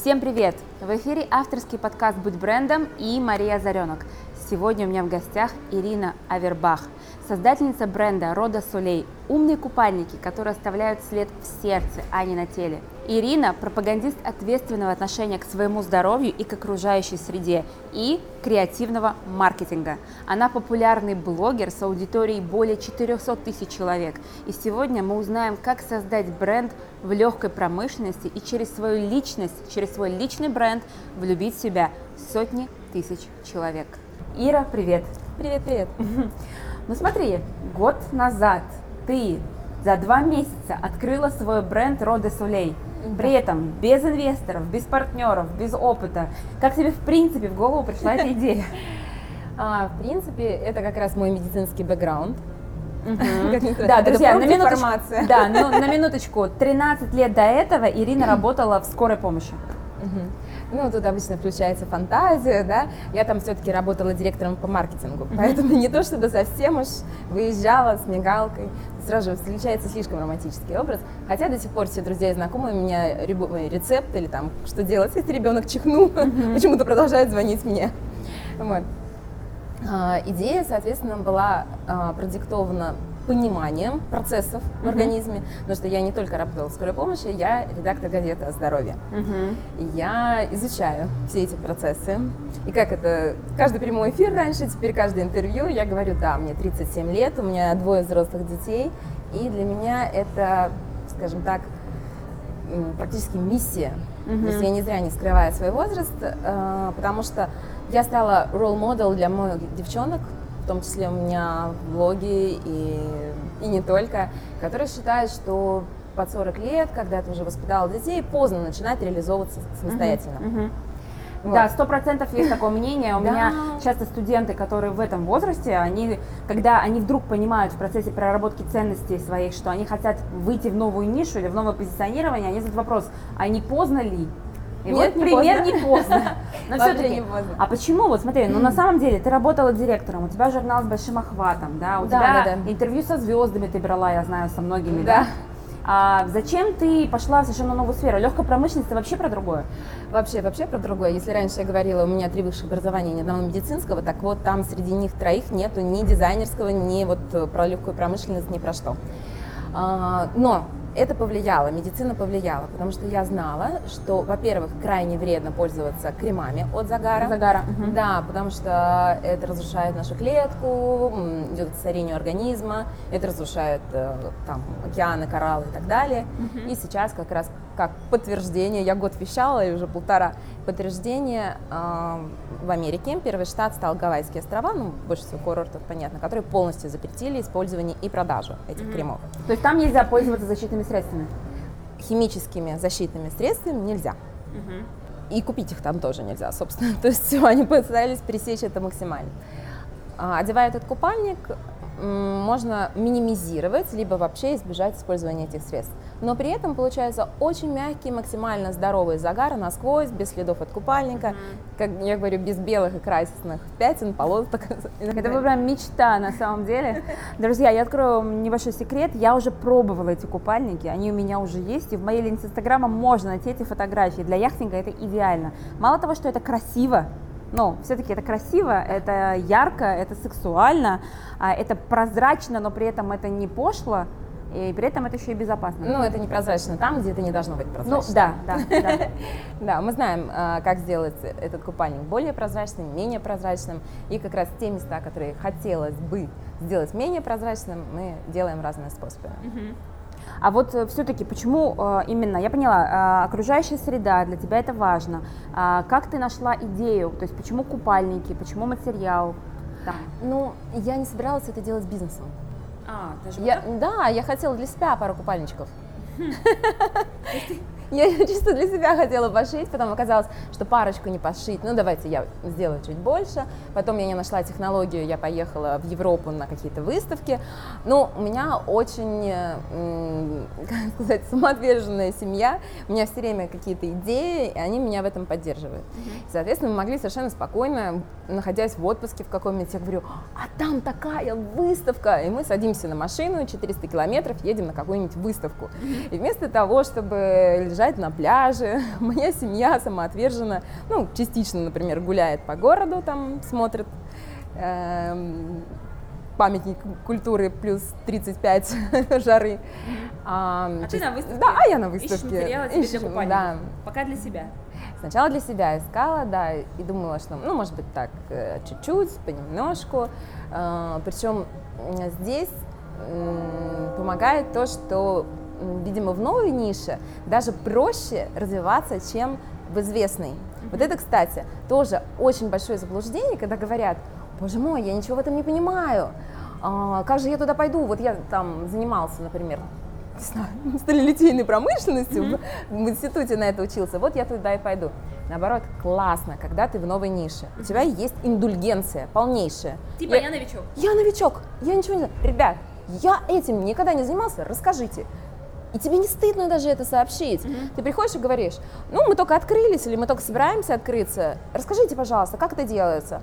Всем привет! В эфире авторский подкаст «Будь брендом» и Мария Заренок. Сегодня у меня в гостях Ирина Авербах, создательница бренда Рода Солей, умные купальники, которые оставляют след в сердце, а не на теле. Ирина – пропагандист ответственного отношения к своему здоровью и к окружающей среде и креативного маркетинга. Она популярный блогер с аудиторией более 400 тысяч человек. И сегодня мы узнаем, как создать бренд в легкой промышленности и через свою личность, через свой личный бренд влюбить в себя сотни тысяч человек. Ира, привет. Привет, привет. Ну смотри, год назад ты за два месяца открыла свой бренд Роде Сулей. При этом без инвесторов, без партнеров, без опыта. Как тебе в принципе в голову пришла эта идея? А, в принципе, это как раз мой медицинский бэкграунд. Да, друзья, на минуточку, да, ну, на минуточку. 13 лет до этого Ирина работала в скорой помощи. Ну, тут обычно включается фантазия, да. Я там все-таки работала директором по маркетингу, поэтому не то чтобы совсем уж выезжала с мигалкой, сразу же встречается слишком романтический образ. Хотя до сих пор все друзья и знакомые у меня рецепт или там, что делать, если ребенок чихнул, почему-то продолжают звонить мне. Вот. А, идея, соответственно, была а, продиктована пониманием процессов uh-huh. в организме, потому что я не только работала в скорой помощи, я редактор газеты о здоровье. Uh-huh. Я изучаю все эти процессы. И как это, каждый прямой эфир раньше, теперь каждое интервью, я говорю, да, мне 37 лет, у меня двое взрослых детей, и для меня это, скажем так, практически миссия. Uh-huh. То есть я не зря не скрываю свой возраст, э, потому что я стала ролл-модел для моих девчонок, в том числе у меня блоги и, и не только, которые считают, что под 40 лет, когда ты уже воспитала детей, поздно начинать реализовываться самостоятельно. Uh-huh, uh-huh. Вот. Да, сто процентов есть такое мнение. У да. меня часто студенты, которые в этом возрасте, они, когда они вдруг понимают в процессе проработки ценностей своих, что они хотят выйти в новую нишу или в новое позиционирование, они задают вопрос, а не поздно ли? И Нет, вот не пример поздно. не поздно. Но все-таки, не поздно. А почему? Вот смотри, ну на самом деле ты работала директором, у тебя журнал с большим охватом, да, у да, тебя да, да. интервью со звездами ты брала, я знаю, со многими, да. да? А зачем ты пошла в совершенно новую сферу? Легкая промышленность это вообще про другое? Вообще, вообще про другое. Если раньше я говорила, у меня три высших образования, ни одного медицинского, так вот там среди них троих нету ни дизайнерского, ни вот про легкую промышленность, ни про что. А, но это повлияло, медицина повлияла, потому что я знала, что, во-первых, крайне вредно пользоваться кремами от загара. Загара. Угу. Да, потому что это разрушает нашу клетку, идет к старению организма, это разрушает э, там океаны, кораллы и так далее. Угу. И сейчас как раз как подтверждение, я год вещала и уже полтора подтверждение э, в Америке. Первый штат стал Гавайские острова, ну, больше всего курортов, понятно, которые полностью запретили использование и продажу этих mm-hmm. кремов. То есть там нельзя пользоваться защитными средствами? Химическими защитными средствами нельзя. Mm-hmm. И купить их там тоже нельзя, собственно. То есть все, они постарались пересечь это максимально. А, одевая этот купальник, можно минимизировать, либо вообще избежать использования этих средств но при этом получается очень мягкий, максимально здоровый загар насквозь, без следов от купальника, mm-hmm. как я говорю, без белых и красных пятен, полосок. Это прям мечта на самом деле. Друзья, я открою небольшой секрет, я уже пробовала эти купальники, они у меня уже есть, и в моей ленте Инстаграма можно найти эти фотографии. Для яхтинга это идеально. Мало того, что это красиво, но все-таки это красиво, это ярко, это сексуально, а, это прозрачно, но при этом это не пошло, и при этом это еще и безопасно. Ну, это непрозрачно там, где это не должно быть прозрачно. Ну, да, да, да. Да, мы знаем, а, как сделать этот купальник более прозрачным, менее прозрачным. И как раз те места, которые хотелось бы сделать менее прозрачным, мы делаем разные способы. А вот э, все-таки почему э, именно, я поняла, э, окружающая среда, для тебя это важно. А как ты нашла идею, то есть почему купальники, почему материал? Там? Ну, я не собиралась это делать бизнесом. А, даже я, Да, я хотела для себя пару купальничков. Я чисто для себя хотела пошить, потом оказалось, что парочку не пошить. Ну, давайте я сделаю чуть больше. Потом я не нашла технологию, я поехала в Европу на какие-то выставки. Ну, у меня очень, как сказать, самоотверженная семья. У меня все время какие-то идеи, и они меня в этом поддерживают. Соответственно, мы могли совершенно спокойно, находясь в отпуске в каком-нибудь, я говорю, а там такая выставка. И мы садимся на машину, 400 километров, едем на какую-нибудь выставку. И вместо того, чтобы лежать лежать на пляже. Моя семья самоотверженно, ну, частично, например, гуляет по городу, там смотрит эм, памятник культуры плюс 35 жары. А, а ты на выставке? Да, я на выставке. Ищешь материалы себе Ищу, для Да. Пока для себя? Сначала для себя искала, да, и думала, что, ну, может быть, так, э, чуть-чуть, понемножку. Э, Причем здесь помогает то, что, видимо, в новой нише даже проще развиваться, чем в известной. Вот это, кстати, тоже очень большое заблуждение, когда говорят, боже мой, я ничего в этом не понимаю, а, как же я туда пойду? Вот я там занимался, например, не знаю, сталелитейной промышленностью, mm-hmm. в, институте на это учился, вот я туда и пойду. Наоборот, классно, когда ты в новой нише. У тебя есть индульгенция полнейшая. Типа я, я новичок. Я новичок, я ничего не знаю. Ребят, я этим никогда не занимался, расскажите. И тебе не стыдно даже это сообщить. Mm-hmm. Ты приходишь и говоришь, ну, мы только открылись или мы только собираемся открыться. Расскажите, пожалуйста, как это делается?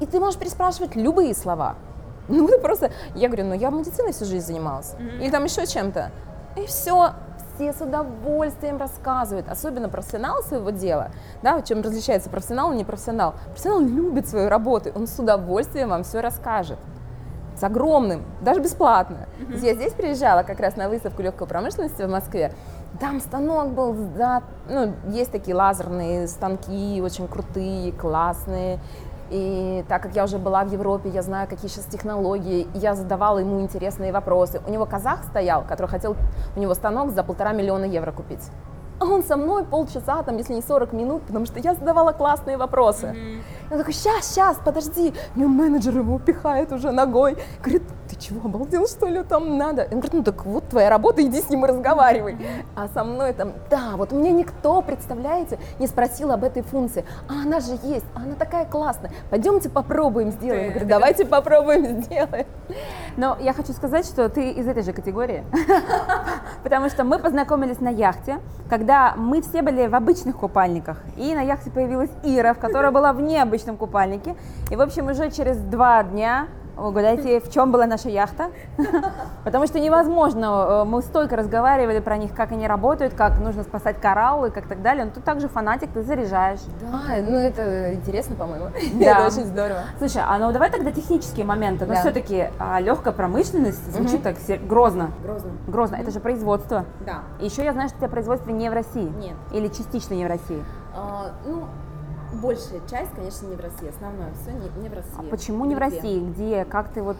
И ты можешь переспрашивать любые слова. Ну, ты просто... Я говорю, ну, я медициной всю жизнь занималась. Mm-hmm. Или там еще чем-то. И все, все с удовольствием рассказывают, особенно профессионал своего дела, да, чем различается профессионал и непрофессионал. Профессионал любит свою работу, он с удовольствием вам все расскажет. С огромным, даже бесплатно. Mm-hmm. Я здесь приезжала как раз на выставку легкой промышленности в Москве. Там станок был, да, ну, есть такие лазерные станки, очень крутые, классные. И так как я уже была в Европе, я знаю, какие сейчас технологии, я задавала ему интересные вопросы. У него казах стоял, который хотел у него станок за полтора миллиона евро купить. А он со мной полчаса, там, если не 40 минут, потому что я задавала классные вопросы. Mm-hmm. Он такой, сейчас, сейчас, подожди. Мне менеджер его пихает уже ногой. Говорит, ты чего, обалдел, что ли, там надо? Он говорит, ну так вот твоя работа, иди с ним и разговаривай. А со мной там, да, вот мне никто, представляете, не спросил об этой функции. А она же есть, а она такая классная. Пойдемте попробуем сделаем. Я говорю, давайте попробуем сделаем. Но я хочу сказать, что ты из этой же категории. Потому что мы познакомились на яхте, когда мы все были в обычных купальниках. И на яхте появилась Ира, в которой была в необычном купальнике. И, в общем, уже через два дня Угадайте, в чем была наша яхта? Потому что невозможно, э, мы столько разговаривали про них, как они работают, как нужно спасать кораллы, как так далее. Но тут также фанатик, ты заряжаешь. Да, ну это интересно, по-моему. Да. Это очень здорово. Слушай, а ну давай тогда технические моменты. Но да. все-таки а, легкая промышленность звучит угу. так грозно. Грозно. Грозно. Это же производство. Да. Еще я знаю, что у тебя производство не в России. Нет. Или частично не в России. А, ну, большая часть, конечно, не в России, основное все не, не в России. А почему не в России? Где? Как ты вот...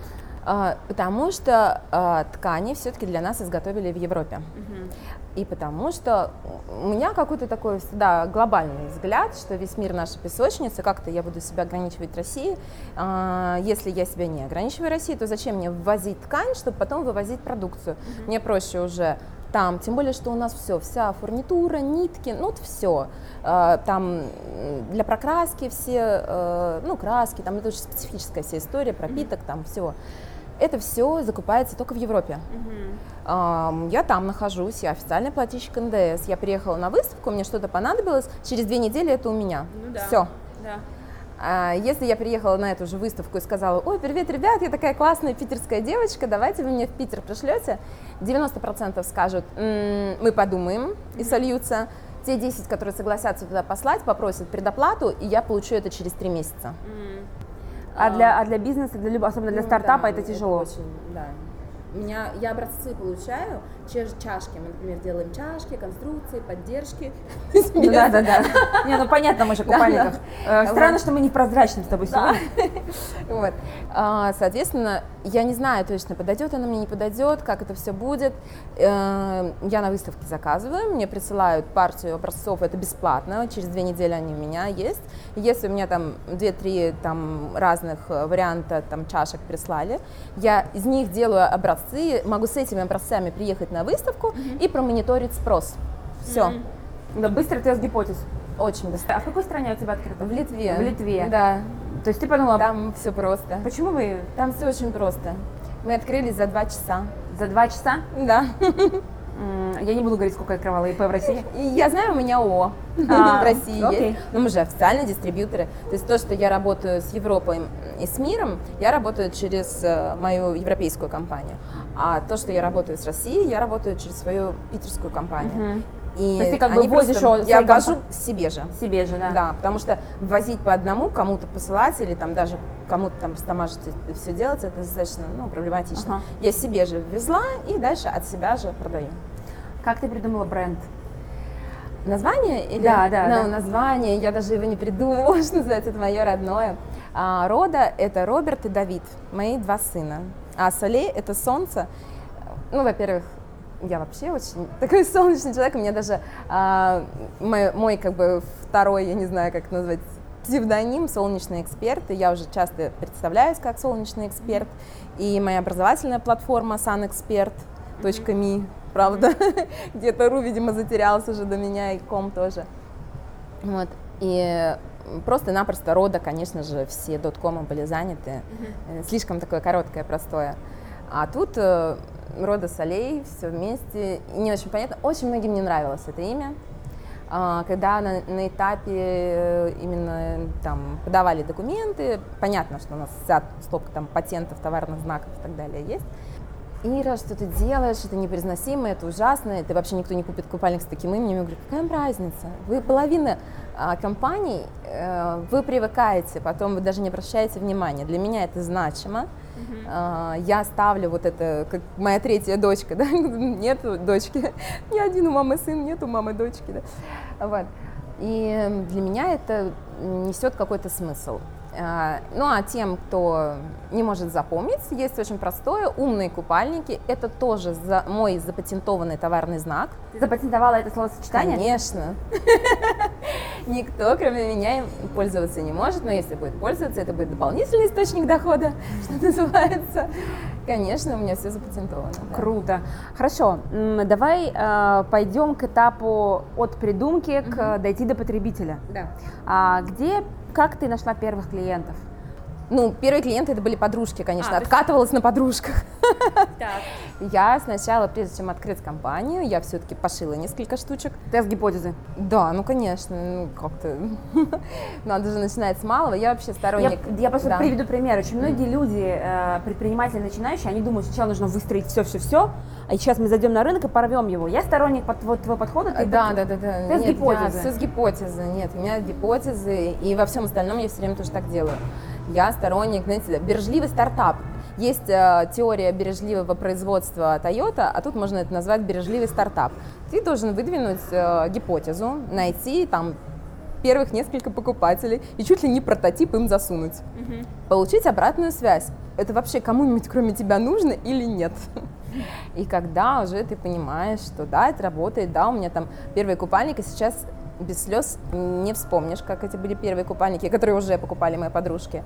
А, потому что а, ткани все-таки для нас изготовили в Европе. Угу. И потому что у меня какой-то такой всегда глобальный взгляд, что весь мир наша песочница, как-то я буду себя ограничивать в России. А, если я себя не ограничиваю Россией, то зачем мне ввозить ткань, чтобы потом вывозить продукцию? Угу. Мне проще уже там, тем более, что у нас все, вся фурнитура, нитки, ну вот все. А, там для прокраски все, э, ну краски, там это очень специфическая вся история, пропиток, там все. Это все закупается только в Европе. Mm-hmm. Я там нахожусь, я официальный плательщик НДС. Я приехала на выставку, мне что-то понадобилось, через две недели это у меня. Ну, да. Все. Да. А если я приехала на эту же выставку и сказала, ой, привет, ребят, я такая классная питерская девочка, давайте вы мне в Питер пришлете, 90% скажут, м-м, мы подумаем и сольются. Те 10, которые согласятся туда послать, попросят предоплату, и я получу это через 3 месяца. А, для, а для бизнеса, для, особенно для ну, стартапа, да, это тяжело? Это очень, да. Меня, я образцы получаю, чашки, мы, например, делаем чашки, конструкции, поддержки. Ну, да, да, да. Не, ну понятно, мы же купальниках. Э, странно, что мы не прозрачны с тобой сегодня. Вот. А, соответственно, я не знаю точно, подойдет она мне, не подойдет, как это все будет. Э, я на выставке заказываю, мне присылают партию образцов, это бесплатно, через две недели они у меня есть. Если у меня там две-три там разных э, варианта там чашек прислали, я из них делаю образцы, могу с этими образцами приехать на выставку mm-hmm. и промониторить спрос. Все. Mm-hmm. Да, быстрый тест гипотез. Очень быстро. А в какой стране у тебя открыто? В Литве. В Литве. Да. То есть ты подумала... Там все просто. Почему вы... Там все очень просто. Мы открылись за два часа. За два часа? Да. Я не буду говорить, сколько я открывала ИП в России. Я знаю, у меня ООО а, в России окей. есть. Но мы же официальные дистрибьюторы. То есть то, что я работаю с Европой и с миром, я работаю через э, мою европейскую компанию. А то, что я работаю с Россией, я работаю через свою питерскую компанию. И То есть ты как бы возишь просто- Я вожу себе же. Себе же, да. Да, потому что возить по одному, кому-то посылать или там даже кому-то там стамажить все делать, это достаточно ну, проблематично. Ага. Я себе же везла и дальше от себя же продаю. Как ты придумала бренд? Название? Или... Да, да, Ну, да. название, я даже его не придумала, что называется, это мое родное. А, Рода – это Роберт и Давид, мои два сына. А Солей – это солнце. Ну, во-первых, я вообще очень такой солнечный человек, у меня даже а, мой, мой, как бы второй, я не знаю, как назвать, псевдоним «Солнечный эксперт», и я уже часто представляюсь как солнечный эксперт, и моя образовательная платформа sunexpert.me, правда, где-то ру, видимо, затерялся уже до меня, и ком тоже. Вот. И просто-напросто рода, конечно же, все доткомы были заняты. Э, Слишком такое короткое, простое. А тут э, рода солей, все вместе. Не очень понятно. Очень многим не нравилось это имя. А, Когда на, на этапе э, именно там подавали документы, понятно, что у нас вся стопка там патентов, товарных знаков и так далее есть. Ира, что ты делаешь, это непроизносимо, это ужасно, это вообще никто не купит купальник с таким именем. Я говорю, какая разница? Вы половина а, компаний, э, вы привыкаете, потом вы даже не обращаете внимания. Для меня это значимо. А, я ставлю вот это, как моя третья дочка, да, нету дочки, ни один у мамы сын, нет у мамы дочки, да. Вот. И для меня это несет какой-то смысл. А, Ну а тем, кто не может запомнить, есть очень простое, умные купальники. Это тоже за- мой запатентованный товарный знак. Ты запатентовала это словосочетание? Конечно. Никто, кроме меня, им пользоваться не может, но если будет пользоваться, это будет дополнительный источник дохода, что называется. Конечно, у меня все запатентовано. да. Круто. Хорошо, давай э, пойдем к этапу от придумки к э, дойти до потребителя. Да. А где, как ты нашла первых клиентов? Ну, первые клиенты это были подружки, конечно, А, то есть- откатывалась на подружках. Так. Я сначала, прежде чем открыть компанию, я все-таки пошила несколько штучек. Тест гипотезы. Да, ну конечно, ну как-то надо же начинать с малого. Я вообще сторонник. я просто да. приведу пример. Очень многие люди, э, предприниматели начинающие, они думают, сначала нужно выстроить все-все-все, а сейчас мы зайдем на рынок и порвем его. Я сторонник под, вот твоего подхода. ты Да, да, да, да. Тест Нет, гипотезы. я- Все с гипотезы. Нет, у меня гипотезы, и во всем остальном я все время тоже так делаю. Я сторонник, знаете, бережливый стартап. Есть э, теория бережливого производства Toyota, а тут можно это назвать бережливый стартап. Ты должен выдвинуть э, гипотезу, найти там первых несколько покупателей и чуть ли не прототип им засунуть. Получить обратную связь. Это вообще кому-нибудь кроме тебя нужно или нет? И когда уже ты понимаешь, что да, это работает, да, у меня там первые купальники, сейчас без слез не вспомнишь, как эти были первые купальники, которые уже покупали мои подружки.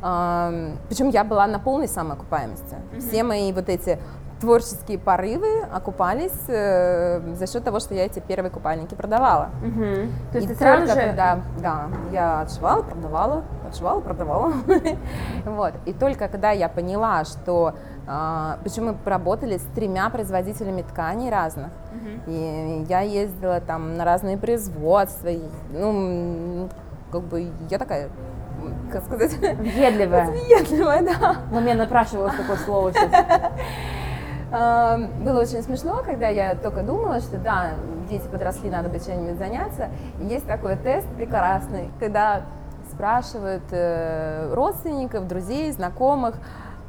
Причем я была на полной самоокупаемости. Все мои вот эти творческие порывы окупались э, за счет того, что я эти первые купальники продавала. Мгм. То есть И ты сразу же... когда, да, я отшивала, продавала, отшивала, продавала. Вот. И только когда я поняла, что... а, Причем мы поработали с тремя производителями тканей разных. И я ездила там на разные производства. и, Ну, как бы я такая, как сказать, Въедливая. въедливая, да. Но мне напрашивалось такое слово сейчас. Было очень смешно, когда я только думала, что да, дети подросли, надо бы чем-нибудь заняться. И есть такой тест прекрасный, когда спрашивают э, родственников, друзей, знакомых,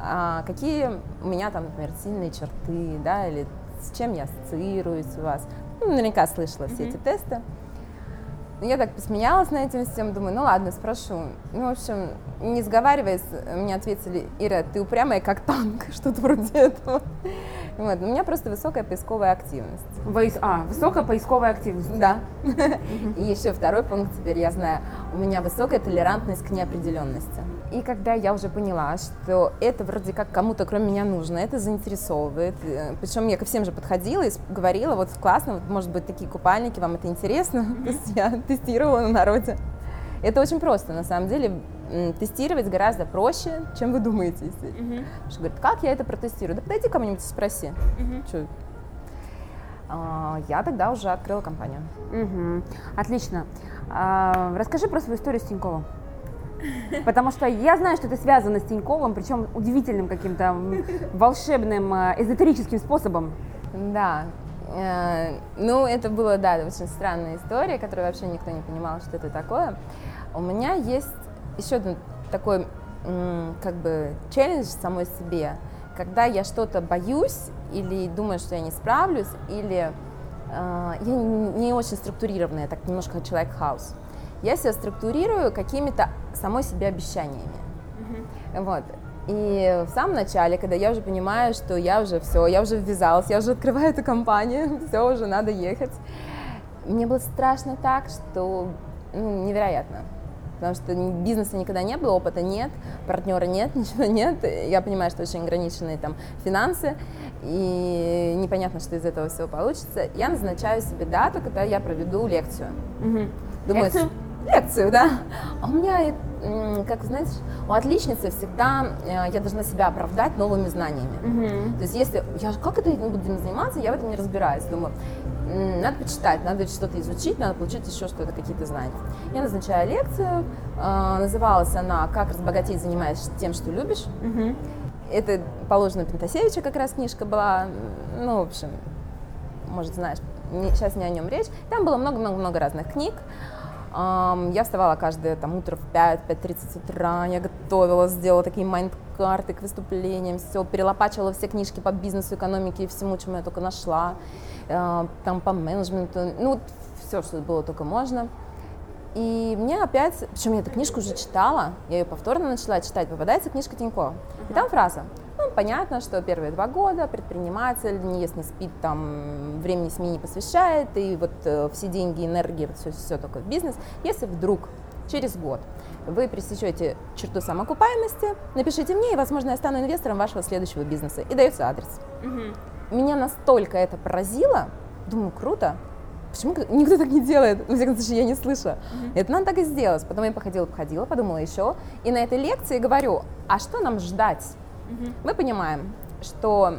а, какие у меня там, например, сильные черты, да, или с чем я ассоциируюсь у вас. Ну, наверняка слышала все эти тесты. Ну, Я так посмеялась на этим всем, думаю, ну ладно, спрошу. Ну, в общем, не сговариваясь, мне ответили, Ира, ты упрямая как танк, что-то вроде этого. Вот. У меня просто высокая поисковая активность. Воис- А, высокая поисковая активность. Да. И еще второй пункт теперь я знаю. У меня высокая толерантность к неопределенности. И когда я уже поняла, что это вроде как кому-то кроме меня нужно, это заинтересовывает. Причем я ко всем же подходила и говорила, вот классно, вот, может быть, такие купальники, вам это интересно? То есть я тестировала на народе. Это очень просто, на самом деле. Тестировать гораздо проще, чем вы думаете. Потому что говорят, как я это протестирую? Да подойди ко мне-нибудь и спроси. Чё? А, Я тогда уже открыла компанию. Мгм. Отлично. А, расскажи про свою историю с Тиньковым. Потому что я знаю, что ты связана с Тиньковым, причем удивительным каким-то волшебным, э, эзотерическим способом. Да, Э, ну, это было, да, очень странная история, которую вообще никто не понимал, что это такое. У меня есть еще один такой, как бы, челлендж самой себе, когда я что-то боюсь или думаю, что я не справлюсь, или э, я не очень структурированная, так немножко человек-хаус. Я себя структурирую какими-то самой себе обещаниями. Mm-hmm. Вот. И в самом начале, когда я уже понимаю, что я уже все, я уже ввязалась, я уже открываю эту компанию, все, уже надо ехать, мне было страшно так, что ну, невероятно. Потому что бизнеса никогда не было, опыта нет, партнера нет, ничего нет. Я понимаю, что очень ограниченные там финансы, и непонятно, что из этого всего получится. Я назначаю себе дату, когда я проведу лекцию. Угу. Думаю, лекцию? Лекцию, да. А у меня как знаешь, у отличницы всегда э, я должна себя оправдать новыми знаниями. Mm-hmm. То есть если я как это не буду заниматься, я в этом не разбираюсь. Думаю, надо почитать, надо что-то изучить, надо получить еще что-то, какие-то знания. Я назначаю лекцию, э, называлась она «Как разбогатеть, занимаясь тем, что любишь». Mm-hmm. Это положено Пентасевича как раз книжка была, ну, в общем, может, знаешь, сейчас не о нем речь. Там было много-много-много разных книг. Я вставала каждое там, утро в 5-5.30 утра, я готовила, сделала такие майнд-карты к выступлениям, все, перелопачивала все книжки по бизнесу, экономике и всему, чему я только нашла, а, там по менеджменту, ну, все, что было только можно. И мне опять, причем я эту книжку уже читала, я ее повторно начала читать, попадается книжка Тинько. И там фраза, понятно, что первые два года предприниматель не ест, не спит, там, времени СМИ не посвящает, и вот э, все деньги, энергия, вот все, все только в бизнес. Если вдруг через год вы пресечете черту самоокупаемости, напишите мне, и, возможно, я стану инвестором вашего следующего бизнеса. И дается адрес. Угу. Меня настолько это поразило, думаю, круто, Почему никто так не делает? Ну, всяком случае, я не слышу. Mm-hmm. Это надо так и сделать. Потом я походила, походила, подумала еще. И на этой лекции говорю, а что нам ждать? Мы понимаем, что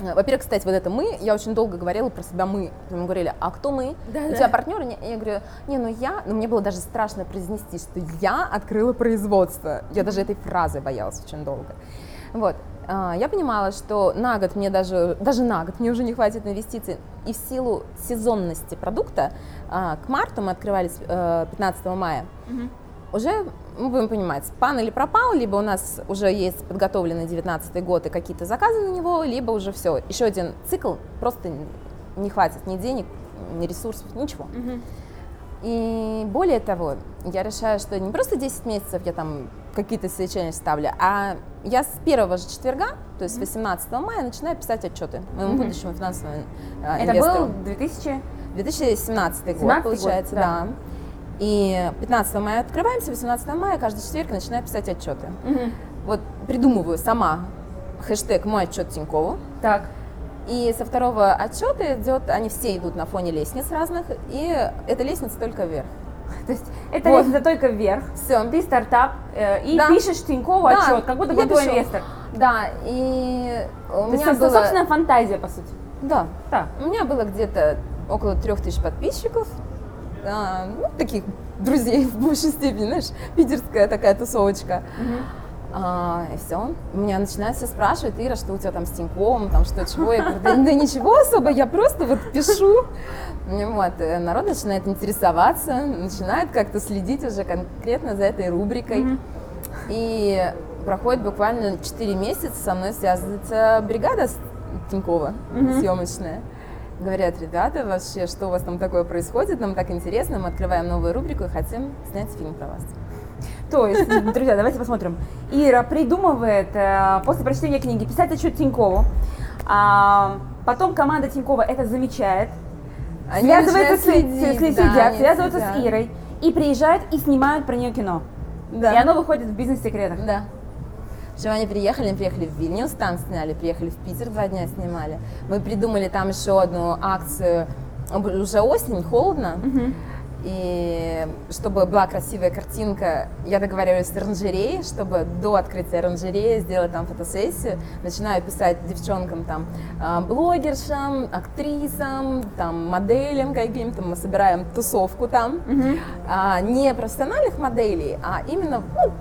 э, во-первых, кстати, вот это мы, я очень долго говорила про себя мы. Мы говорили, а кто мы? Да, У да. тебя партнеры? Я говорю, не, ну я, ну мне было даже страшно произнести, что я открыла производство. Я даже этой фразы боялась очень долго. Вот. А, я понимала, что на год мне даже, даже на год мне уже не хватит инвестиций. И в силу сезонности продукта а, к марту мы открывались 15 э, мая. Угу. Уже мы будем понимать, пан или пропал, либо у нас уже есть подготовленный 19 год и какие-то заказы на него, либо уже все. Еще один цикл, просто не хватит ни денег, ни ресурсов, ничего. Угу. И более того, я решаю, что не просто 10 месяцев я там какие-то свечения ставлю, а я с первого же четверга, то есть 18 мая, начинаю писать отчеты моему mm-hmm. будущему финансовому э, Это был 2000? 2017 год, получается, год, да. да. И 15 мая открываемся, 18 мая каждый четверг начинаю писать отчеты. Угу. Вот придумываю сама хэштег «Мой отчет Тинькову». Так. И со второго отчета идет, они все идут на фоне лестниц разных, и эта лестница только вверх. То есть это вот. лестница только вверх. Все. Ты стартап э, и да. пишешь Тинькову да. отчет, как будто бы твой инвестор. Да, и у То меня есть, было... собственная фантазия, по сути. Да. да. У меня было где-то около трех тысяч подписчиков, а, ну, таких друзей в большей степени, знаешь, питерская такая тусовочка. Угу. А, и все. Меня начинают все спрашивать, Ира, что у тебя там с Тиньковым, там что, чего. Я говорю, да, да ничего особо, я просто вот пишу. Вот, э, народ начинает интересоваться, начинает как-то следить уже конкретно за этой рубрикой. Mm-hmm. И проходит буквально 4 месяца, со мной связывается бригада Тинькова mm-hmm. съемочная. Говорят, ребята, вообще, что у вас там такое происходит, нам так интересно, мы открываем новую рубрику и хотим снять фильм про вас. То есть, друзья, давайте посмотрим. Ира придумывает э, после прочтения книги писать отчет Тинькову. А, потом команда Тинькова это замечает, они связываются с, следить, с, следят, да, связываются следят. с Ирой и приезжают и снимают про нее кино. Да. И оно выходит в бизнес-секретах. Да. Что они приехали, они приехали в Вильнюс, там сняли, приехали в Питер, два дня снимали. Мы придумали там еще одну акцию, уже осень, холодно. Угу. И чтобы была красивая картинка, я договариваюсь с оранжереей, чтобы до открытия оранжереи сделать там фотосессию. Начинаю писать девчонкам, там, а, блогершам, актрисам, там, моделям каким-то. Мы собираем тусовку там. Mm-hmm. А, не профессиональных моделей, а именно ну,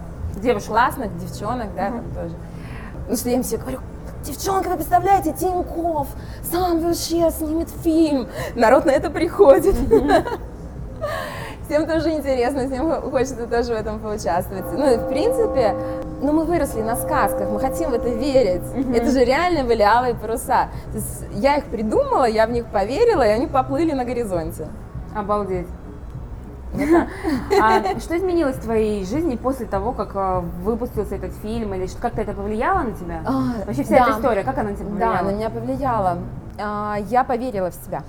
девушек классных, девчонок, да, там тоже. Ну что я им все говорю, девчонка, вы представляете, Тиньков сам вообще снимет фильм. Народ на это приходит. Всем тоже интересно, всем хочется тоже в этом поучаствовать. Ну, и в принципе, ну, мы выросли на сказках, мы хотим в это верить. Mm-hmm. Это же реально были алые паруса. То есть я их придумала, я в них поверила, и они поплыли на горизонте. Обалдеть. А что изменилось в твоей жизни после того, как а, выпустился этот фильм? Или как-то это повлияло на тебя? А, Вообще вся да. эта история, как она на тебя повлияла? Да, на меня повлияла. А, я поверила в себя.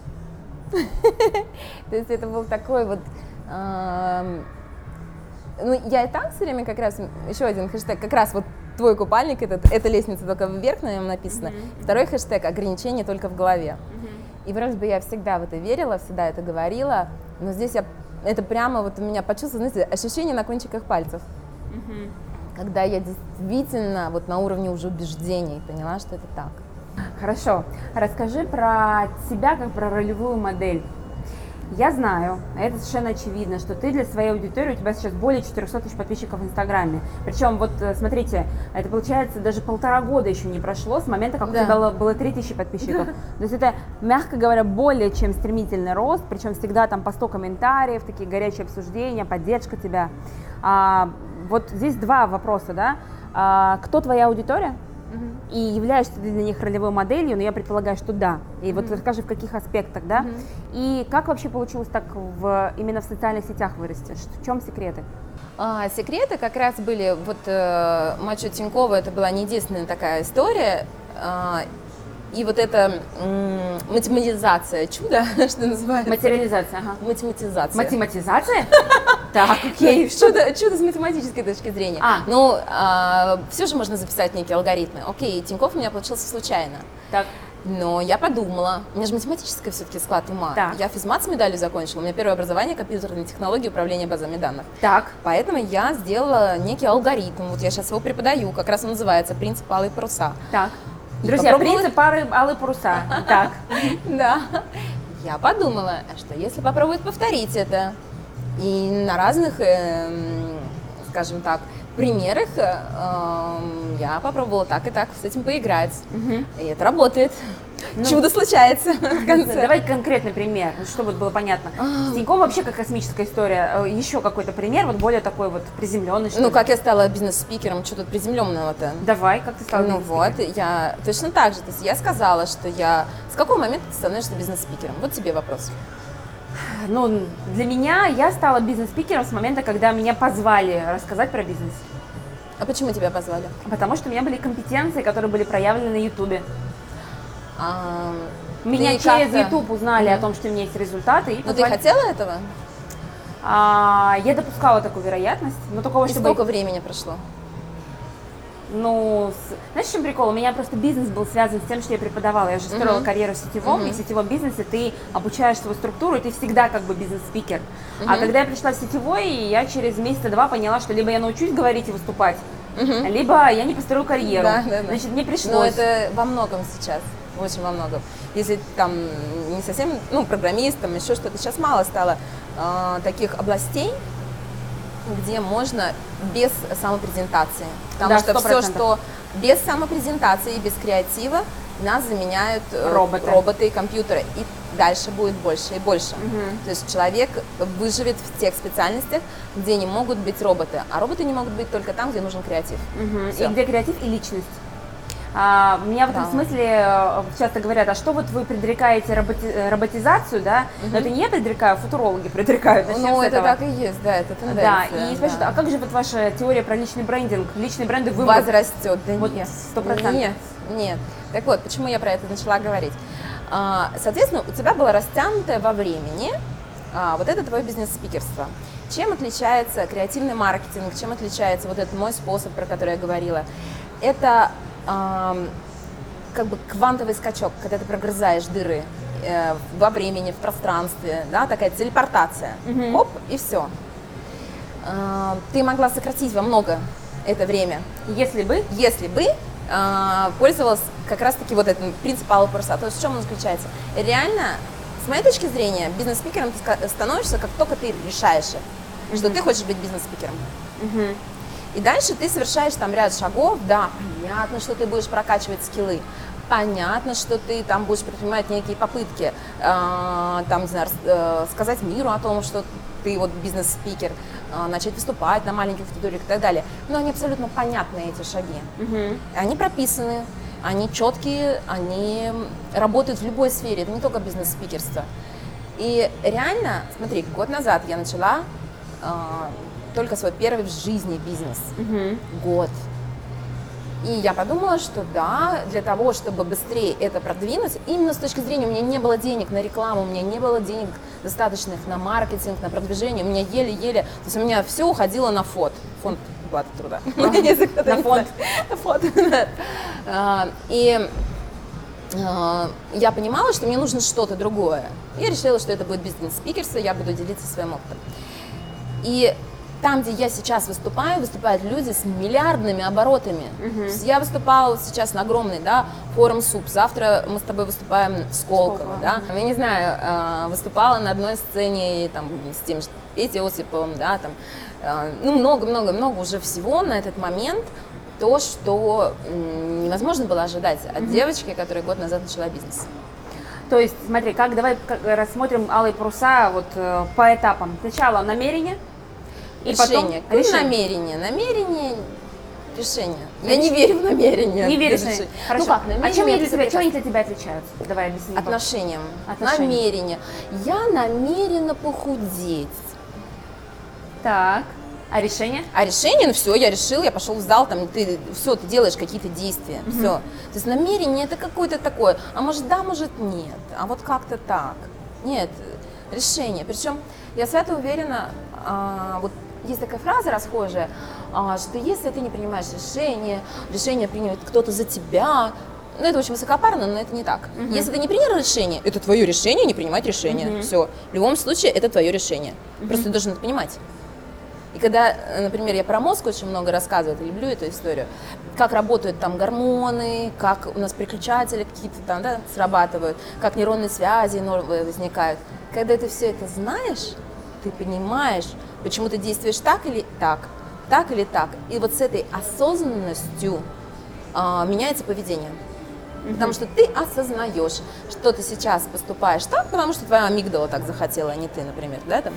То есть это был такой вот... Ну, я и так все время как раз, еще один хэштег, как раз вот твой купальник, этот, эта лестница только вверх на нем написано. Второй хэштег ограничение только в голове. И вроде бы я всегда в это верила, всегда это говорила, но здесь я это прямо вот у меня почувствовалось, знаете, ощущение на кончиках пальцев. Угу. Когда я действительно вот на уровне уже убеждений поняла, что это так. Хорошо. Расскажи про себя как про ролевую модель. Я знаю, это совершенно очевидно, что ты для своей аудитории, у тебя сейчас более 400 тысяч подписчиков в Инстаграме. Причем, вот э, смотрите, это получается даже полтора года еще не прошло с момента, как да. у тебя было, было 3 тысячи подписчиков. Да. То есть это, мягко говоря, более чем стремительный рост, причем всегда там по 100 комментариев, такие горячие обсуждения, поддержка тебя. А, вот здесь два вопроса, да? А, кто твоя аудитория? И являешься ты для них ролевой моделью, но я предполагаю, что да. И mm-hmm. вот расскажи, в каких аспектах, да? Mm-hmm. И как вообще получилось так в, именно в социальных сетях вырасти? В чем секреты? А, секреты как раз были, вот э, Мачо Тинькова, это была не единственная такая история, а, и вот эта математизация чуда, что называется? Материализация, ага. Математизация. Математизация? Так, окей. Чудо, чудо с математической точки зрения. А. Ну, а, все же можно записать некие алгоритмы. Окей, Тиньков у меня получился случайно. Так. Но я подумала, у меня же математический все-таки склад ума. Так. Я физмат с медалью закончила, у меня первое образование компьютерные технологии управления базами данных. Так. Поэтому я сделала некий алгоритм, вот я сейчас его преподаю, как раз он называется «Принцип алой паруса». Так. Друзья, принцип пары алые паруса. Так. Да. Я подумала, что если попробовать повторить это, и на разных, э, скажем так, примерах эм, я попробовала так и так с этим поиграть. И это работает. Ну, Чудо случается в конце. Давай конкретный пример, ну, чтобы было понятно. А. С Тиньком вообще как космическая история. Э, Еще какой-то пример, вот более такой вот приземленный. Ну, как я стала бизнес-спикером, что тут приземленного-то? Давай, как ты стала Ну вот, я точно так же. То есть я сказала, что я... С какого момента ты становишься бизнес-спикером? Вот тебе вопрос. Ну, для меня я стала бизнес-спикером с момента, когда меня позвали рассказать про бизнес. А почему тебя позвали? Потому что у меня были компетенции, которые были проявлены на Ютубе. А, меня через YouTube узнали mm-hmm. о том, что у меня есть результаты. Но позвали... ты хотела этого? А, я допускала такую вероятность, но только и чтобы... сколько времени прошло? Ну, с... знаешь, в чем прикол? У меня просто бизнес был связан с тем, что я преподавала. Я же строила uh-huh. карьеру в сетевом, uh-huh. и в сетевом бизнесе ты обучаешь свою структуру, и ты всегда как бы бизнес-спикер. Uh-huh. А когда я пришла в сетевой, я через месяца два поняла, что либо я научусь говорить и выступать, uh-huh. либо я не построю карьеру. Да, да, да. Значит, мне пришлось. Но это во многом сейчас очень во многом. Если там не совсем, ну, программист, там еще что-то, сейчас мало стало э, таких областей, где можно без самопрезентации. Потому да, что все, что без самопрезентации, без креатива, нас заменяют э, роботы, роботы и компьютеры. И дальше будет больше и больше. Угу. То есть человек выживет в тех специальностях, где не могут быть роботы. А роботы не могут быть только там, где нужен креатив. Угу. И где креатив и личность. А, меня в этом да. смысле э, часто говорят, а что вот вы предрекаете роботи роботизацию, да? Угу. Но это не я предрекаю, футурологи предрекают. Ну, это этого. так и есть, да, это тенденция. Да, и спрашивают, да. а как же вот ваша теория про личный брендинг? Личный бренды вы Возрастет, да вот нет. Сто процентов. Нет, нет. Так вот, почему я про это начала говорить? А, соответственно, у тебя было растянутое во времени а, вот это твое бизнес-спикерство. Чем отличается креативный маркетинг, чем отличается вот этот мой способ, про который я говорила? Это как бы квантовый скачок, когда ты прогрызаешь дыры э, во времени, в пространстве, да, такая телепортация. Mm-hmm. Оп, и все. Э, ты могла сократить во много это время. Если бы? Если бы э, пользовалась как раз-таки вот этим принципом алого паруса. То есть в чем он заключается? Реально, с моей точки зрения, бизнес-спикером ты становишься, как только ты решаешь, mm-hmm. что ты хочешь быть бизнес-спикером. Mm-hmm. И дальше ты совершаешь там ряд шагов, да, понятно, что ты будешь прокачивать скиллы, понятно, что ты там будешь предпринимать некие попытки, э, там, не знаю, э, сказать миру о том, что ты вот бизнес-спикер, э, начать выступать на маленьких аудиториях и так далее. Но они абсолютно понятны, эти шаги. Угу. Они прописаны, они четкие, они работают в любой сфере, это не только бизнес-спикерство. И реально, смотри, год назад я начала э, только свой первый в жизни бизнес. Угу. Год. И я подумала, что да, для того, чтобы быстрее это продвинуть, именно с точки зрения, у меня не было денег на рекламу, у меня не было денег достаточных на маркетинг, на продвижение, у меня еле-еле, то есть у меня все уходило на фонд, фонд оплаты труда. На фонд. На фонд. А, и а, я понимала, что мне нужно что-то другое. Я решила, что это будет бизнес-спикерство, я буду делиться своим опытом. И там, где я сейчас выступаю, выступают люди с миллиардными оборотами. Угу. Я выступала сейчас на огромный, да, форум СУП. Завтра мы с тобой выступаем с Колково, да. Я не знаю, а, выступала на одной сцене там с тем же Петей Осиповым, да, там, а, ну, много-много-много уже всего на этот момент то, что невозможно было ожидать от mm девочки, которая год назад начала бизнес. То есть, смотри, как давай рассмотрим алые паруса вот э, по этапам. Сначала намерение, и решение. Потом решение. намерение. Намерение решение. Я не верю в намерение. Не веришь в Хорошо. Ну как, намерение? А чем они для тебя, чем они для тебя отличаются? Давай объясни. Отношением. Отношением. Намерение. Я намерена похудеть. Так. А решение? А решение, ну все, я решил, я пошел в зал, там ты все, ты делаешь какие-то действия, угу. все. То есть намерение это какое-то такое, а может да, может нет, а вот как-то так. Нет, решение. Причем я свято уверена, а, вот есть такая фраза расхожая, а, что если ты не принимаешь решение, решение примет кто-то за тебя, ну, это очень высокопарно, но это не так. Угу. Если ты не принял решение, это твое решение не принимать решение. Угу. Все. В любом случае, это твое решение. Угу. Просто ты должен это понимать. И когда, э, например, я про мозг очень много рассказываю, я люблю эту историю, как работают там гормоны, как у нас переключатели какие-то там да, срабатывают, как нейронные связи новые возникают. Когда ты все это знаешь, ты понимаешь, почему ты действуешь так или так, так или так. И вот с этой осознанностью а, меняется поведение. Потому что ты осознаешь, что ты сейчас поступаешь так, потому что твоя амигдала так захотела, а не ты, например, да, там.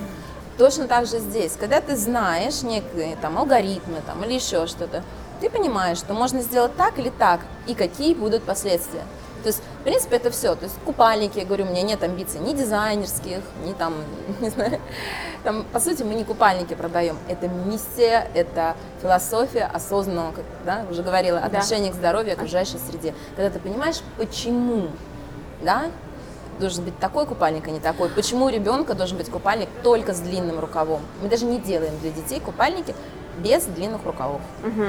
Точно так же здесь, когда ты знаешь некие там алгоритмы там, или еще что-то, ты понимаешь, что можно сделать так или так, и какие будут последствия. То есть, в принципе, это все. То есть купальники, я говорю, у меня нет амбиций ни дизайнерских, ни там, не знаю, там, по сути, мы не купальники продаем. Это миссия, это философия осознанного, как да, уже говорила, отношение да. к здоровью, окружающей среде. Когда ты понимаешь, почему, да, должен быть такой купальник, а не такой. Почему у ребенка должен быть купальник только с длинным рукавом? Мы даже не делаем для детей купальники без длинных рукавов. Угу.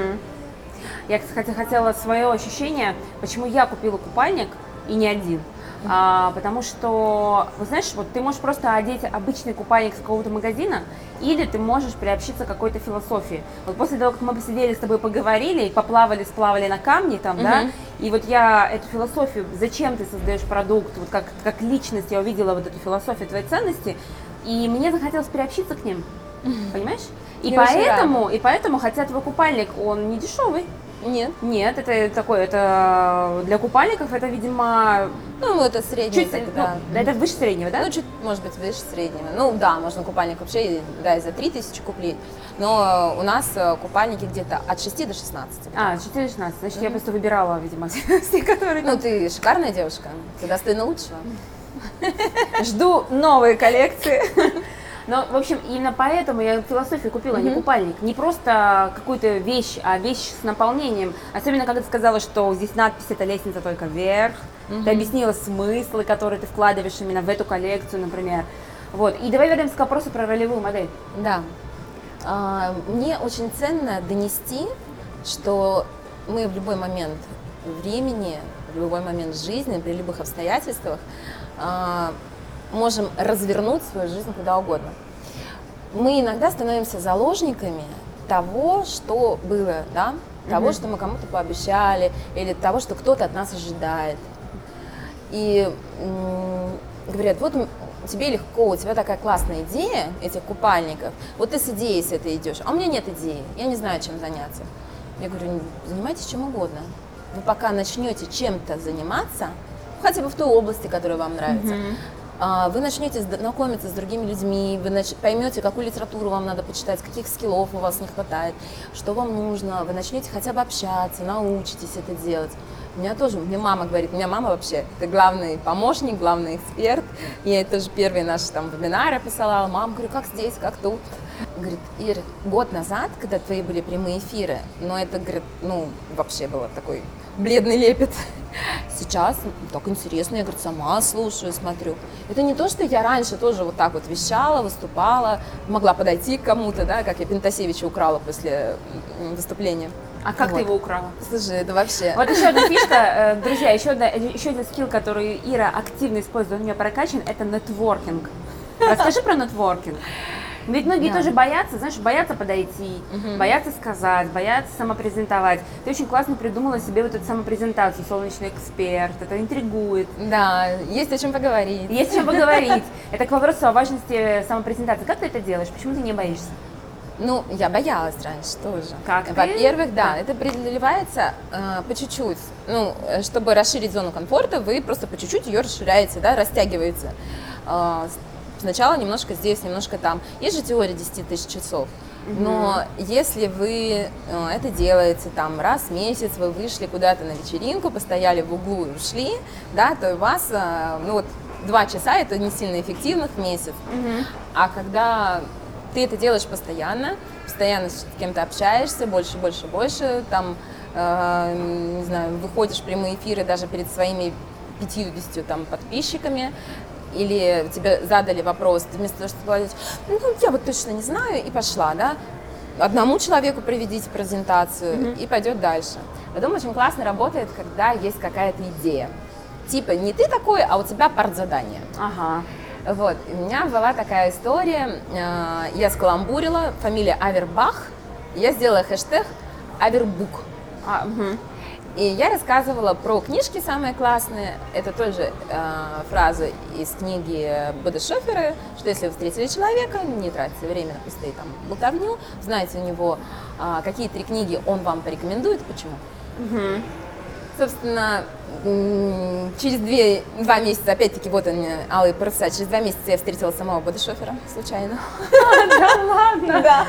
Я, кстати, хотела свое ощущение, почему я купила купальник и не один. А, потому что, вы знаешь, вот ты можешь просто одеть обычный купальник с какого-то магазина, или ты можешь приобщиться к какой-то философии. Вот после того, как мы посидели с тобой, поговорили, поплавали, сплавали на камне там, угу. да, и вот я эту философию, зачем ты создаешь продукт, вот как, как личность я увидела вот эту философию твоей ценности, и мне захотелось приобщиться к ним, понимаешь? И поэтому, и поэтому, хотя твой купальник, он не дешевый, нет. Нет, это такое, это для купальников это, видимо... Ну, это средний. Чуть, тогда. Ну, это выше среднего, да? Ну, чуть, может быть, выше среднего. Ну, да, можно купальник вообще, да, и за 3000 купить. Но у нас э, купальники где-то от 6 до 16. А, от 6 до 16. Значит, mm-hmm. я просто выбирала, видимо, все, которые... Ну, ты шикарная девушка. Ты достойна лучшего. Жду новые коллекции. Но, в общем, именно поэтому я философию купила, mm-hmm. не купальник. Не просто какую-то вещь, а вещь с наполнением. Особенно, когда ты сказала, что здесь надпись «это лестница только вверх». Mm-hmm. Ты объяснила смыслы, которые ты вкладываешь именно в эту коллекцию, например. Вот. И давай вернемся к вопросу про ролевую модель. Да. А, мне очень ценно донести, что мы в любой момент времени, в любой момент жизни, при любых обстоятельствах а, можем развернуть свою жизнь куда угодно. Мы иногда становимся заложниками того, что было, да, того, mm-hmm. что мы кому-то пообещали, или того, что кто-то от нас ожидает. И говорят, вот тебе легко, у тебя такая классная идея этих купальников, вот ты с идеей с этой идешь, а у меня нет идеи, я не знаю, чем заняться. Я говорю, занимайтесь чем угодно. Вы пока начнете чем-то заниматься, хотя бы в той области, которая вам нравится, mm-hmm. Вы начнете знакомиться с другими людьми, вы поймете, какую литературу вам надо почитать, каких скиллов у вас не хватает, что вам нужно, вы начнете хотя бы общаться, научитесь это делать. У меня тоже, мне мама говорит, у меня мама вообще, это главный помощник, главный эксперт. Я ей тоже первые наши там вебинары посылала. Мама, говорю, как здесь, как тут. Говорит, Ир, год назад, когда твои были прямые эфиры, но это, говорит, ну, вообще было такой бледный лепет. Сейчас так интересно, я, говорит, сама слушаю, смотрю. Это не то, что я раньше тоже вот так вот вещала, выступала, могла подойти к кому-то, да, как я Пентасевича украла после выступления. А как вот. ты его украла? Слушай, это вообще... Вот еще одна фишка, э, друзья, еще, одна, еще один скилл, который Ира активно использует, он у меня прокачан, это нетворкинг. Расскажи про нетворкинг. Ведь многие да. тоже боятся, знаешь, боятся подойти, угу. боятся сказать, боятся самопрезентовать. Ты очень классно придумала себе вот эту самопрезентацию, солнечный эксперт, это интригует. Да, есть о чем поговорить. Есть о чем поговорить. Это к вопросу о важности самопрезентации. Как ты это делаешь? Почему ты не боишься? Ну, я боялась раньше тоже. Как? Во-первых, да, это преодолевается э, по чуть-чуть. Ну, э, чтобы расширить зону комфорта, вы просто по чуть-чуть ее расширяете, да, растягиваете. Э, сначала немножко здесь, немножко там. Есть же теория 10 тысяч часов. Но если вы э, это делаете там раз в месяц, вы вышли куда-то на вечеринку, постояли в углу и ушли, да, то у вас, э, ну вот, два часа это не сильно эффективно в месяц. mm А когда ты это делаешь постоянно, постоянно с кем-то общаешься, больше, больше, больше, там, э, не знаю, выходишь в прямые эфиры даже перед своими 50 там, подписчиками, или тебе задали вопрос, ты вместо того, чтобы сказать, ну, я вот точно не знаю, и пошла, да, одному человеку проведите презентацию mm-hmm. и пойдет дальше. Потом очень классно работает, когда есть какая-то идея. Типа, не ты такой, а у тебя партзадание. Ага. Вот, у меня была такая история, э, я скаламбурила, фамилия Авербах, я сделала хэштег Авербук. А, угу. И я рассказывала про книжки самые классные. Это тоже э, фраза из книги Бода Шофера, что если вы встретили человека, не тратьте время на пустые там болтовню, знаете у него, э, какие три книги он вам порекомендует, почему. Угу. Собственно, через две, два месяца, опять-таки, вот они, алые паруса, через два месяца я встретила самого бодишофера случайно. А, да ладно? Да.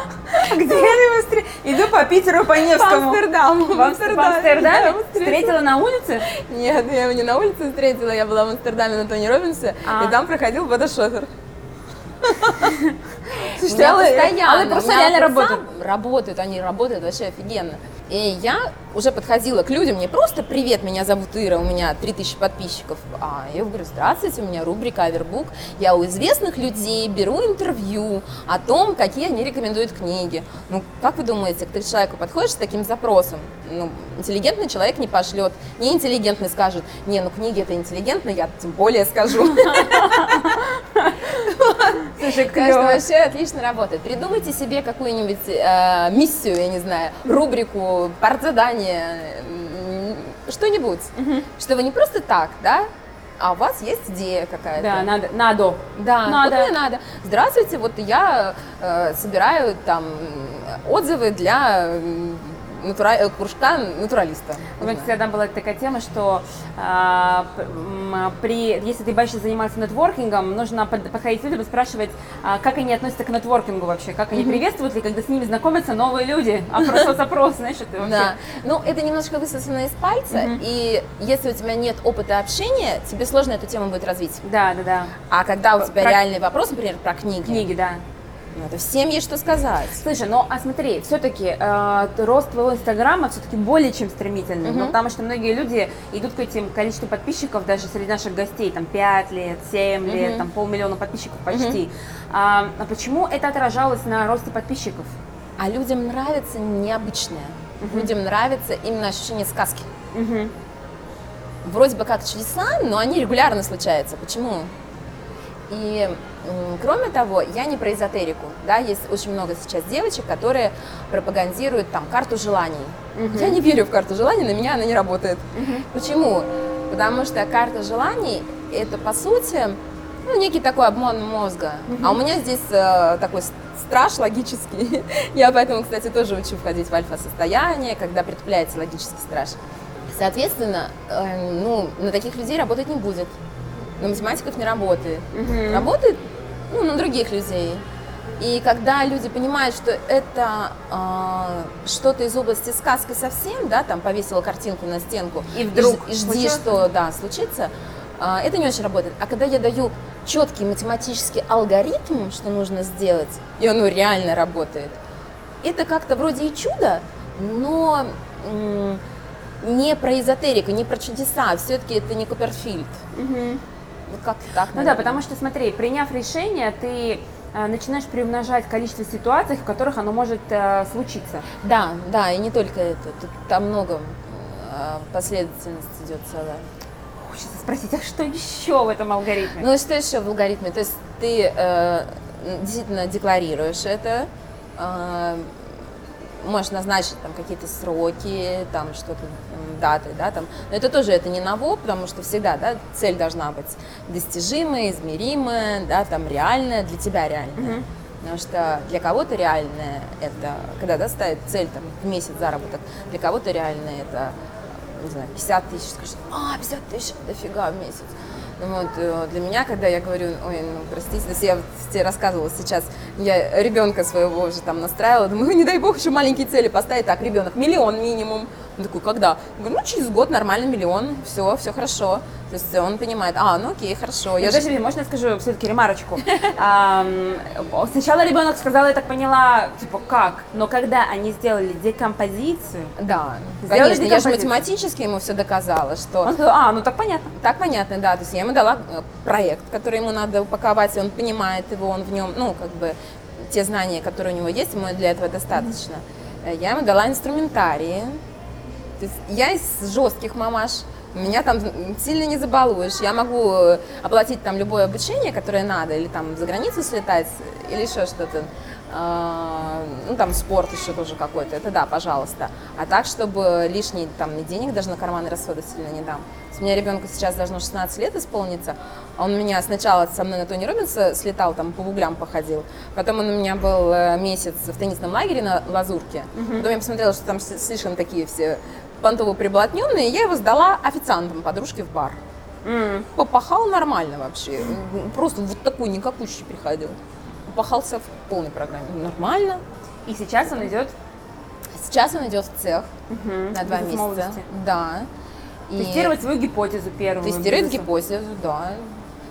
Где ты встретила? Иду по Питеру, по Невскому. В Амстердам. В Амстердаме? Встретила на улице? Нет, я его не на улице встретила, я была в Амстердаме на Тони Робинсе, а. и там проходил бодишофер. Слушайте, постоянно. Алые паруса реально работают. Работают, они работают вообще офигенно. И я уже подходила к людям, не просто «Привет, меня зовут Ира, у меня 3000 подписчиков», а я говорю «Здравствуйте, у меня рубрика «Авербук». Я у известных людей беру интервью о том, какие они рекомендуют книги. Ну, как вы думаете, к человеку подходишь с таким запросом? Ну, интеллигентный человек не пошлет, неинтеллигентный скажет «Не, ну книги это интеллигентно, я тем более скажу». Слушай, Конечно, вообще отлично работает. Придумайте себе какую-нибудь э, миссию, я не знаю, рубрику, партзадание, что-нибудь, угу. что вы не просто так, да, а у вас есть идея какая-то. Да, надо. Надо. Да, надо. Вот мне надо. Здравствуйте, вот я э, собираю там отзывы для натура... Э, кружка натуралиста. У меня всегда была такая тема, что э, при, если ты боишься заниматься нетворкингом, нужно подходить к людям и спрашивать, э, как они относятся к нетворкингу вообще, как они приветствуют ли, когда с ними знакомятся новые люди. Опрос-опрос, знаешь, это вообще... Да. Ну, это немножко высосано из пальца, и если у тебя нет опыта общения, тебе сложно эту тему будет развить. Да, да, да. А когда у тебя реальный вопрос, например, про книги. Книги, да это всем есть что сказать. Слушай, ну а смотри, все-таки э, рост твоего инстаграма все-таки более чем стремительный, ну, потому что многие люди идут к этим количеству подписчиков, даже среди наших гостей, там 5 лет, 7 uh-huh. лет, там полмиллиона подписчиков почти. Uh-huh. А, а почему это отражалось на росте подписчиков? А людям нравится необычное. Uh-huh. Людям нравится именно ощущение сказки. Uh-huh. Вроде бы как чудеса, но они регулярно случаются. Почему? И кроме того, я не про эзотерику, да, есть очень много сейчас девочек, которые пропагандируют там карту желаний. Угу. Я не верю в карту желаний, на меня она не работает. Угу. Почему? Потому что карта желаний это по сути ну, некий такой обман мозга. А у меня здесь э, такой страж логический. Я поэтому, кстати, тоже учу входить в альфа-состояние, когда притупляется логический страж. Соответственно, э, ну, на таких людей работать не будет. На математиков не работает. Работает ну, на других людей. И когда люди понимают, что это э, что-то из области сказки совсем, да, там повесила картинку на стенку И вдруг и, жди, случилось? что да, случится, э, это не очень работает. А когда я даю четкий математический алгоритм, что нужно сделать, и оно реально работает, это как-то вроде и чудо, но м, не про эзотерику, не про чудеса, все-таки это не Куперфильд. Вот как-то так. Ну да, потому что смотри, приняв решение, ты э, начинаешь приумножать количество ситуаций, в которых оно может э, случиться. Да, да, и не только это. Тут там много э, последовательность идет целая. Хочется спросить, а что еще в этом алгоритме? Ну что еще в алгоритме? То есть ты э, действительно декларируешь это, э, можешь назначить там какие-то сроки, там что-то, даты, да, там. Но это тоже это не ново, потому что всегда, да, цель должна быть достижимая, измеримая, да, там реальная, для тебя реальная. Потому что для кого-то реальное это, когда да, ставит цель там, в месяц заработок, для кого-то реальное это, не знаю, 50 тысяч, скажешь, а, 50 тысяч, дофига в месяц. Ну вот, э, для меня, когда я говорю, ой, ну, простите, если я вот тебе рассказывала сейчас, я ребенка своего уже там настраивала, думаю, не дай бог еще маленькие цели поставить, так, ребенок, миллион минимум. Он такой, когда? Я говорю, ну, через год нормально миллион, все, все хорошо. То есть он понимает, а, ну окей, хорошо. Я же Подожди, можно я скажу все-таки ремарочку? Сначала ребенок сказал, я так поняла, типа, как? Но когда они сделали декомпозицию, Да, конечно, я же математически ему все доказала, что он сказал, а, ну так понятно. так понятно, да, то есть я ему дала э, проект, который ему надо упаковать, и он понимает его, он в нем, ну, как бы, те знания, которые у него есть, ему для этого достаточно. Э, Я ему дала инструментарии, то есть я из жестких мамаш, меня там сильно не забалуешь. Я могу э, оплатить там любое обучение, которое надо, или там за границу слетать, или еще что-то. А, Ну, там спорт еще тоже какой-то, это да, пожалуйста. А так, чтобы лишний там и денег даже на карманные расходы сильно не дам. У меня ребенку сейчас должно 16 лет исполниться. Он у меня сначала со мной на Тони Робинса слетал, там по углям походил. Потом он у меня был э, месяц в теннисном лагере на Лазурке. Потом я посмотрела, что там слишком такие все понтово приблотненные. Я его сдала официантам, подружке в бар. М, Попахал нормально вообще. Просто вот такой никакущий приходил. Попахался в полной программе. Нормально. И сейчас он идет Сейчас он идет в цех мгм, на два месяца. Да. И тестировать свою гипотезу первую. Бизнеса. гипотезу, да.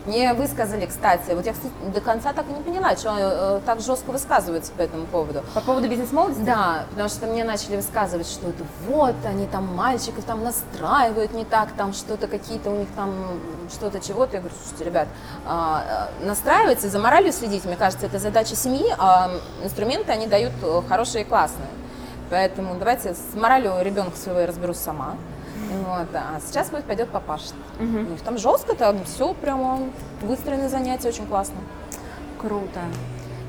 Мне высказали, кстати, вот я до конца так и не поняла, что э, так жестко высказываются по этому поводу. По поводу бизнес-молодости? Да, потому что мне начали высказывать, что это вот, они там мальчиков там настраивают не так, там что-то какие-то у них там что-то чего-то. Я говорю, слушайте, ребят, а, а, настраиваться, за моралью следить, мне кажется, это задача семьи, а инструменты они дают э, хорошие и классные. Поэтому давайте с моралью ребенка своего я разберусь сама. Вот, а сейчас вот пойдет папаша. У них там жестко, там все прямо выстроены занятия, очень классно. Круто.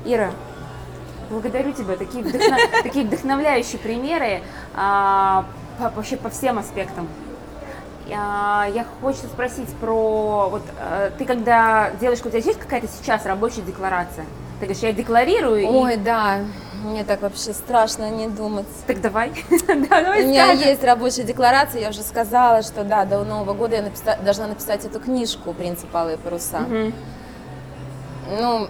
Ира, благодарю тебя. Такие, вдохно- такие вдохновляющие примеры а, по- вообще по всем аспектам. А, Я хочу спросить про, вот э, ты когда делаешь, у тебя есть какая-то сейчас рабочая декларация? Ты говоришь, я декларирую, и- Ой, да, мне так вообще страшно не думать. так давай, Да, давай У меня скажем. есть рабочая декларация, я уже сказала, что да, до Нового года я написа- должна написать эту книжку «Принцип алые паруса». Ну,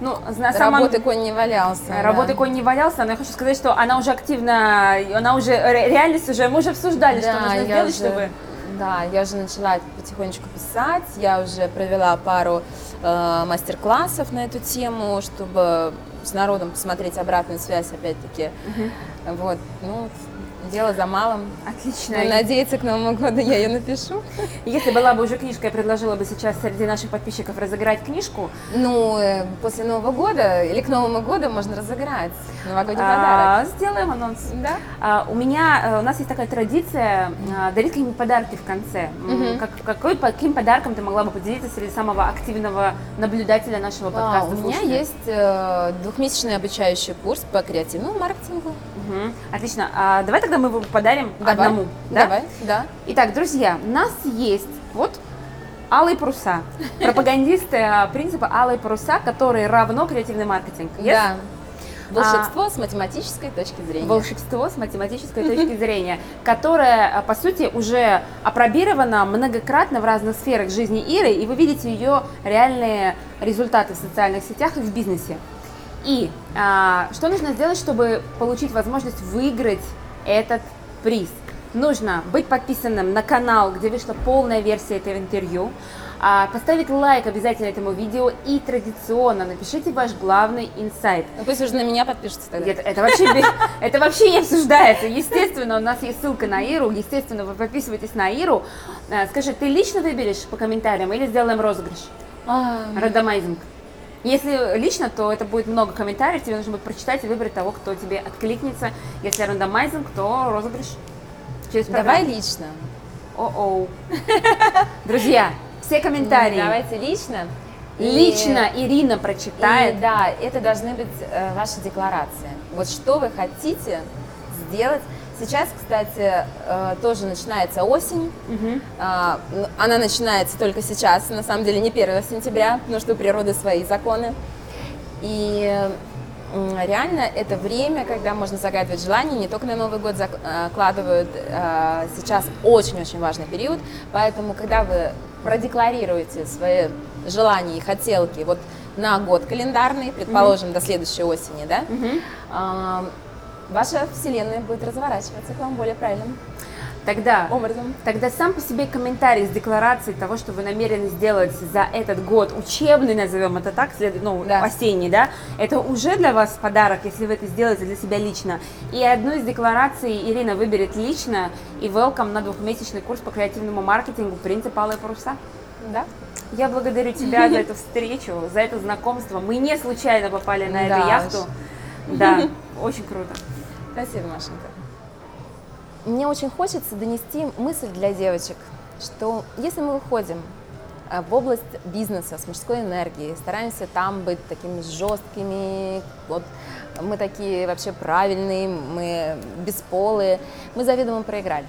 Ну, на самом работы конь не валялся. да. Работы конь не валялся, но я хочу сказать, что она уже активно, она уже, ре- реальность уже, мы уже обсуждали, что Да, нужно я сделать, уже- чтобы... Да, я уже начала потихонечку писать, я уже провела пару э, мастер-классов на эту тему, чтобы с народом посмотреть обратную связь, опять-таки. Вот, ну, дело за малым. Отлично. Будем надеяться, к Новому году я ее напишу. Если была бы уже книжка, я предложила бы сейчас среди наших подписчиков разыграть книжку. Ну, э, после Нового года или к Новому году можно разыграть новогодний подарок. А, сделаем анонс. Да? А, у меня, э, у нас есть такая традиция а, дарить какие-нибудь подарки в конце. Мгм. Как, какой, каким подарком ты могла бы поделиться среди самого активного наблюдателя нашего А, подкаста? у меня слушателя? есть э, двухмесячный обучающий курс по креативному маркетингу. Мгм. Отлично. А, давай тогда мы его подарим Давай. одному. да? Давай, да. Итак, друзья, у нас есть вот Алые паруса. Пропагандисты э, принципа алые паруса, которые равно креативный маркетинг. Yes? Да. Волшебство а, с математической точки зрения. Волшебство с математической точки зрения, которое, по сути, уже опробировано многократно в разных сферах жизни Иры, и вы видите ее реальные результаты в социальных сетях и в бизнесе. И а, что нужно сделать, чтобы получить возможность выиграть этот приз? Нужно быть подписанным на канал, где вышла полная версия этого интервью, а, поставить лайк обязательно этому видео и традиционно напишите ваш главный инсайт. Ну пусть уже на меня подпишутся тогда. Это, это, вообще, это вообще не обсуждается. Естественно, у нас есть ссылка на Иру, естественно, вы подписывайтесь на Иру. А, скажи, ты лично выберешь по комментариям или сделаем розыгрыш? Рандомайзинг. Если лично, то это будет много комментариев, тебе нужно будет прочитать и выбрать того, кто тебе откликнется. Если рандомайзинг, то розыгрыш через программу. Давай лично. О-оу. Друзья, все комментарии. Давайте лично. Лично и, Ирина прочитает. И, да, это должны быть э, ваши декларации. Вот что вы хотите сделать. Сейчас, кстати, э, тоже начинается осень. Угу. Она начинается только сейчас, на самом деле не 1 сентября, потому что у природы свои законы. И реально это время, когда можно загадывать желания, не только на Новый год закладывают. Э, сейчас очень-очень важный период, поэтому когда вы продекларируете свои желания и хотелки вот на год календарный, предположим, mm-hmm. до следующей осени, да, mm-hmm. Ваша вселенная будет разворачиваться к вам более правильным тогда, образом. Тогда сам по себе комментарий с декларацией того, что вы намерены сделать за этот год, учебный, назовем это так, след, ну, да. осенний, да, это уже для вас подарок, если вы это сделаете для себя лично. И одну из деклараций Ирина выберет лично и welcome на двухмесячный курс по креативному маркетингу «Принцип алые паруса». Да. Я благодарю тебя за эту встречу, за это знакомство. Мы не случайно попали на эту яхту. Да, очень круто. Спасибо, Машенька мне очень хочется донести мысль для девочек, что если мы выходим э, в область бизнеса с мужской энергией, стараемся там быть такими жесткими, вот мы такие вообще правильные, мы бесполые, мы заведомо проиграли.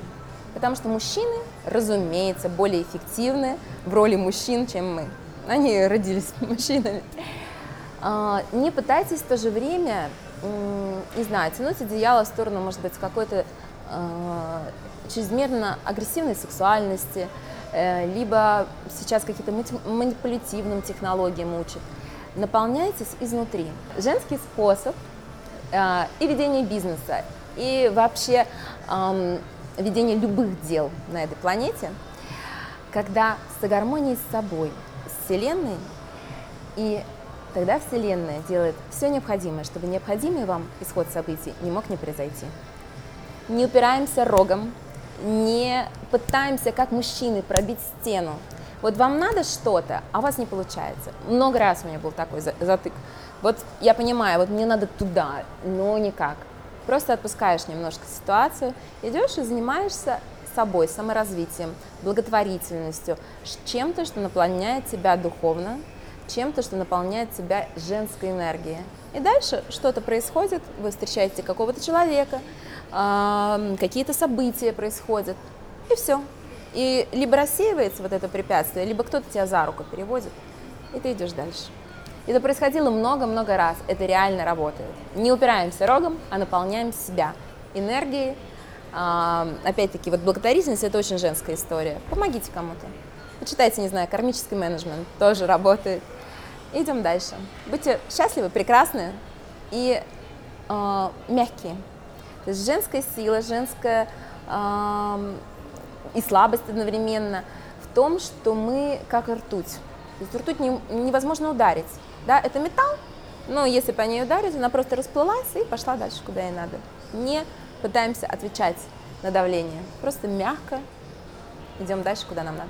Потому что мужчины, разумеется, более эффективны в роли мужчин, чем мы. Они родились мужчинами. А, не пытайтесь в то же время, не знаю, тянуть одеяло в сторону, может быть, какой-то Э, чрезмерно агрессивной сексуальности, э, либо сейчас какие-то манипулятивным технологиям учат. Наполняйтесь изнутри. Женский способ э, и ведение бизнеса, и вообще ведение любых дел на этой планете, когда с гармонией с собой, с Вселенной, и тогда Вселенная делает все необходимое, чтобы необходимый вам исход событий не мог не произойти не упираемся рогом, не пытаемся, как мужчины, пробить стену. Вот вам надо что-то, а у вас не получается. Много раз у меня был такой затык. Вот я понимаю, вот мне надо туда, но никак. Просто отпускаешь немножко ситуацию, идешь и занимаешься собой, саморазвитием, благотворительностью, чем-то, что наполняет тебя духовно, чем-то, что наполняет тебя женской энергией. И дальше что-то происходит, вы встречаете какого-то человека, какие-то события происходят, и все. И либо рассеивается вот это препятствие, либо кто-то тебя за руку переводит, и ты идешь дальше. Это происходило много-много раз, это реально работает. Не упираемся рогом, а наполняем себя энергией. Опять-таки, вот благотворительность – это очень женская история. Помогите кому-то. Почитайте, не знаю, кармический менеджмент, тоже работает. Идем дальше. Будьте счастливы, прекрасны и э, мягкие. То есть женская сила, женская э, и слабость одновременно в том, что мы как ртуть. То есть ртуть не, невозможно ударить. Да, это металл, но если по ней ударить, она просто расплылась и пошла дальше, куда ей надо. Не пытаемся отвечать на давление, просто мягко идем дальше, куда нам надо.